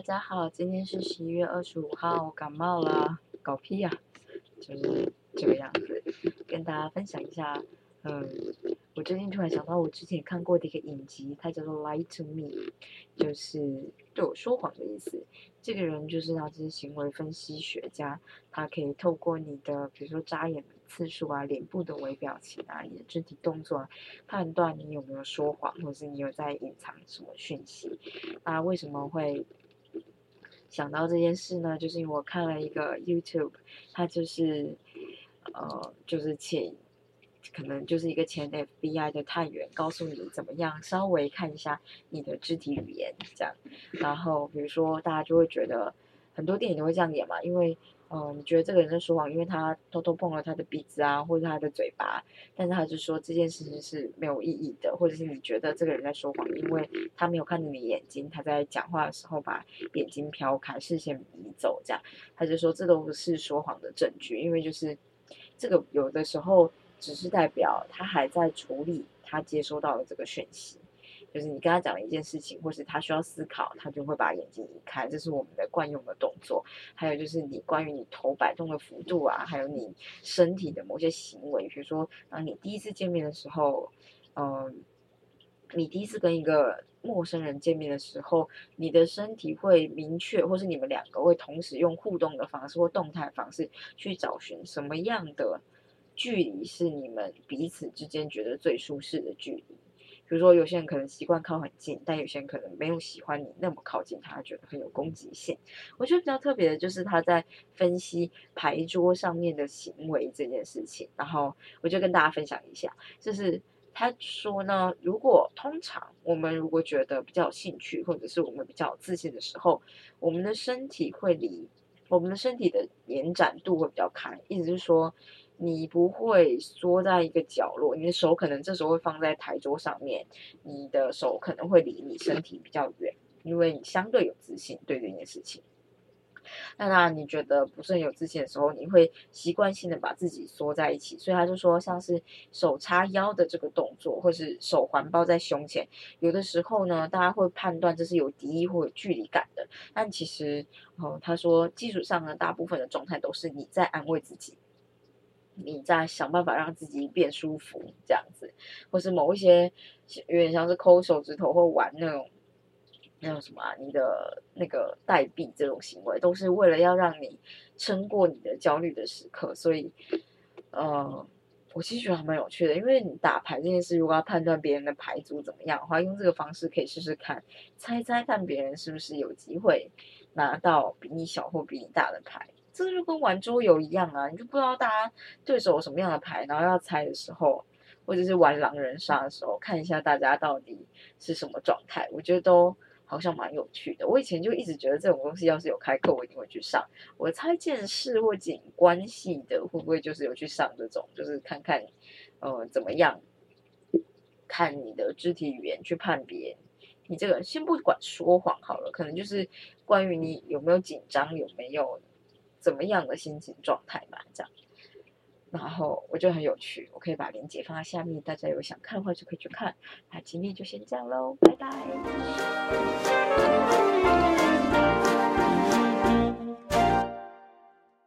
大家好，今天是十一月二十五号，我感冒了，搞屁呀，就是这个样子，跟大家分享一下，嗯，我最近突然想到我之前看过的一个影集，它叫做《Lie to Me》，就是对我说谎的意思。这个人就是他，就是行为分析学家，他可以透过你的，比如说眨眼的次数啊、脸部的微表情啊、你的肢体动作，判断你有没有说谎，或是你有在隐藏什么讯息。那为什么会想到这件事呢？就是因为我看了一个 YouTube，他就是呃，就是请。可能就是一个前 FBI 的探员告诉你怎么样，稍微看一下你的肢体语言这样。然后比如说大家就会觉得很多电影都会这样演嘛，因为嗯，你觉得这个人在说谎，因为他偷偷碰了他的鼻子啊，或者他的嘴巴，但是他就说这件事情是没有意义的，或者是你觉得这个人在说谎，因为他没有看着你眼睛，他在讲话的时候把眼睛飘开，视线移走，这样他就说这都不是说谎的证据，因为就是这个有的时候。只是代表他还在处理他接收到的这个讯息，就是你跟他讲了一件事情，或是他需要思考，他就会把眼睛移开，这是我们的惯用的动作。还有就是你关于你头摆动的幅度啊，还有你身体的某些行为，比如说当你第一次见面的时候，嗯，你第一次跟一个陌生人见面的时候，你的身体会明确，或是你们两个会同时用互动的方式或动态方式去找寻什么样的。距离是你们彼此之间觉得最舒适的距离。比如说，有些人可能习惯靠很近，但有些人可能没有喜欢你那么靠近，他觉得很有攻击性。我觉得比较特别的就是他在分析牌桌上面的行为这件事情。然后我就跟大家分享一下，就是他说呢，如果通常我们如果觉得比较有兴趣，或者是我们比较有自信的时候，我们的身体会离我们的身体的延展度会比较开，意思是说。你不会缩在一个角落，你的手可能这时候会放在台桌上面，你的手可能会离你身体比较远，因为你相对有自信对这件事情。那当然，你觉得不是很有自信的时候，你会习惯性的把自己缩在一起。所以他就说，像是手叉腰的这个动作，或是手环抱在胸前，有的时候呢，大家会判断这是有敌意或有距离感的。但其实，哦，他说基础上呢，大部分的状态都是你在安慰自己。你在想办法让自己变舒服，这样子，或是某一些有点像是抠手指头或玩那种那种什么啊，你的那个代币这种行为，都是为了要让你撑过你的焦虑的时刻。所以，呃，我其实觉得还蛮有趣的，因为你打牌这件事，如果要判断别人的牌组怎么样的话，用这个方式可以试试看，猜猜看别人是不是有机会拿到比你小或比你大的牌。这就跟玩桌游一样啊，你就不知道大家对手有什么样的牌，然后要猜的时候，或者是玩狼人杀的时候，看一下大家到底是什么状态，我觉得都好像蛮有趣的。我以前就一直觉得这种东西要是有开课，我一定会去上。我猜见识或景关系的，会不会就是有去上这种，就是看看呃怎么样，看你的肢体语言去判别你这个，先不管说谎好了，可能就是关于你有没有紧张，有没有。怎么样的心情状态吧，这样，然后我觉得很有趣，我可以把链接放在下面，大家有想看的话就可以去看。那今天就先这样喽，拜拜。